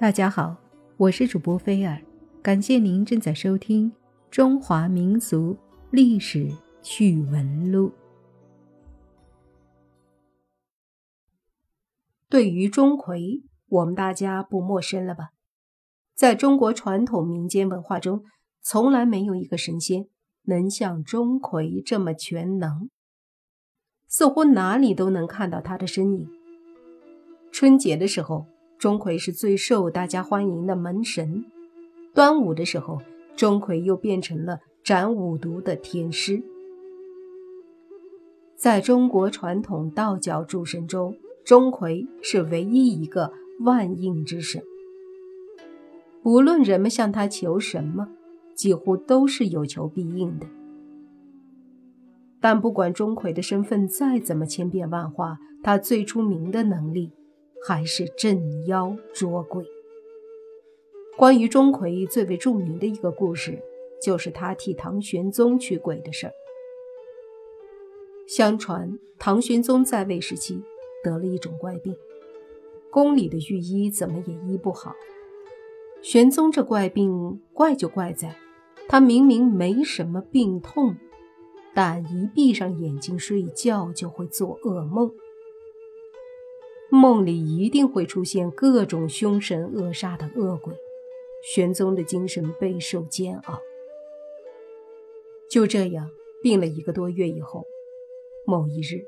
大家好，我是主播菲尔，感谢您正在收听《中华民俗历史趣闻录》。对于钟馗，我们大家不陌生了吧？在中国传统民间文化中，从来没有一个神仙能像钟馗这么全能，似乎哪里都能看到他的身影。春节的时候。钟馗是最受大家欢迎的门神，端午的时候，钟馗又变成了斩五毒的天师。在中国传统道教诸神中，钟馗是唯一一个万应之神。无论人们向他求什么，几乎都是有求必应的。但不管钟馗的身份再怎么千变万化，他最出名的能力。还是镇妖捉鬼。关于钟馗最为著名的一个故事，就是他替唐玄宗驱鬼的事儿。相传唐玄宗在位时期得了一种怪病，宫里的御医怎么也医不好。玄宗这怪病怪就怪在，他明明没什么病痛，但一闭上眼睛睡觉就会做噩梦。梦里一定会出现各种凶神恶煞的恶鬼，玄宗的精神备受煎熬。就这样病了一个多月以后，某一日，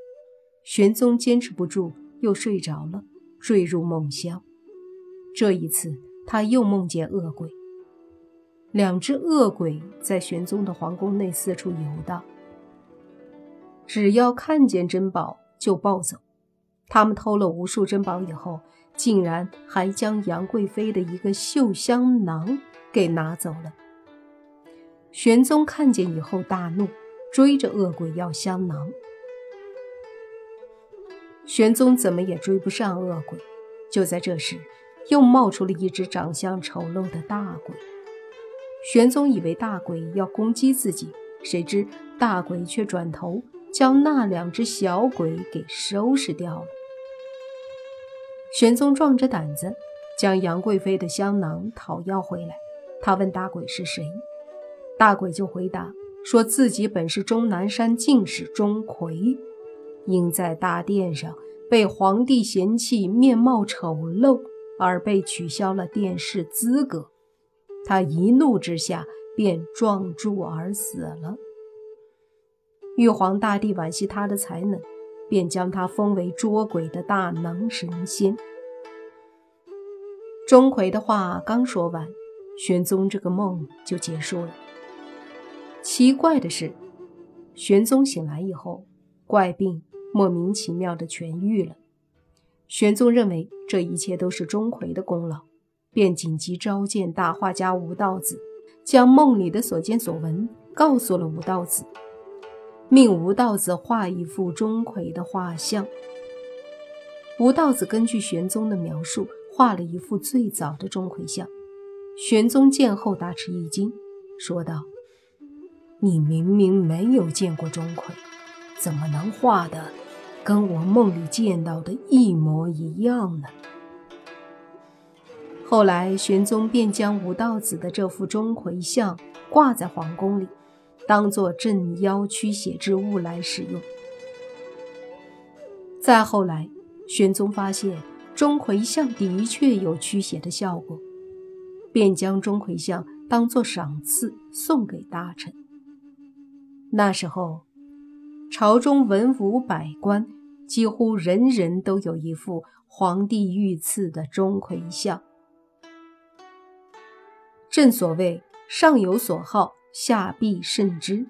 玄宗坚持不住，又睡着了，坠入梦乡。这一次，他又梦见恶鬼。两只恶鬼在玄宗的皇宫内四处游荡，只要看见珍宝就抱走。他们偷了无数珍宝以后，竟然还将杨贵妃的一个绣香囊给拿走了。玄宗看见以后大怒，追着恶鬼要香囊。玄宗怎么也追不上恶鬼，就在这时，又冒出了一只长相丑陋的大鬼。玄宗以为大鬼要攻击自己，谁知大鬼却转头将那两只小鬼给收拾掉了。玄宗壮着胆子将杨贵妃的香囊讨要回来。他问大鬼是谁，大鬼就回答说自己本是终南山进士钟馗，因在大殿上被皇帝嫌弃面貌丑陋而被取消了殿试资格。他一怒之下便撞柱而死了。玉皇大帝惋惜他的才能。便将他封为捉鬼的大能神仙。钟馗的话刚说完，玄宗这个梦就结束了。奇怪的是，玄宗醒来以后，怪病莫名其妙的痊愈了。玄宗认为这一切都是钟馗的功劳，便紧急召见大画家吴道子，将梦里的所见所闻告诉了吴道子。命吴道子画一幅钟馗的画像。吴道子根据玄宗的描述画了一幅最早的钟馗像。玄宗见后大吃一惊，说道：“你明明没有见过钟馗，怎么能画的跟我梦里见到的一模一样呢？”后来，玄宗便将吴道子的这幅钟馗像挂在皇宫里。当做镇妖驱邪之物来使用。再后来，玄宗发现钟馗像的确有驱邪的效果，便将钟馗像当作赏赐送给大臣。那时候，朝中文武百官几乎人人都有一副皇帝御赐的钟馗像。正所谓上有所好。下必甚之。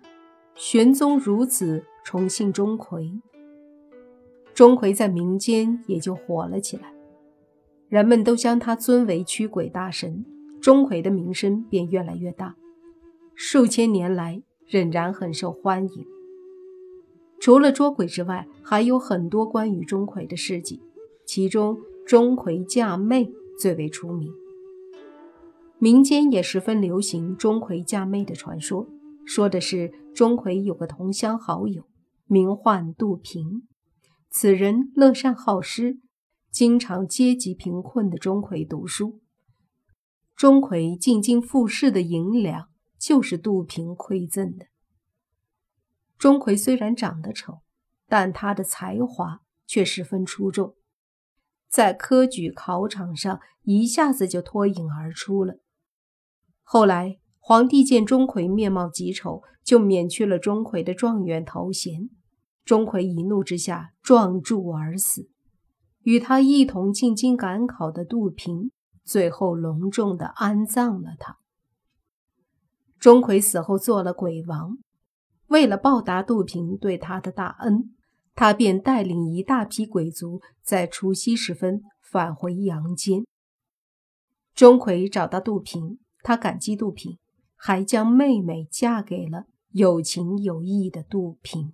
玄宗如此崇信钟馗，钟馗在民间也就火了起来，人们都将他尊为驱鬼大神，钟馗的名声便越来越大，数千年来仍然很受欢迎。除了捉鬼之外，还有很多关于钟馗的事迹，其中钟馗嫁妹最为出名。民间也十分流行钟馗嫁妹的传说，说的是钟馗有个同乡好友，名唤杜平。此人乐善好施，经常接济贫困的钟馗读书，钟馗进京复试的银两就是杜平馈赠的。钟馗虽然长得丑，但他的才华却十分出众，在科举考场上一下子就脱颖而出了。后来皇帝见钟馗面貌极丑，就免去了钟馗的状元头衔。钟馗一怒之下撞柱而死，与他一同进京赶考的杜平，最后隆重的安葬了他。钟馗死后做了鬼王。为了报答杜平对他的大恩，他便带领一大批鬼族在除夕时分返回阳间。钟馗找到杜平，他感激杜平，还将妹妹嫁给了有情有义的杜平。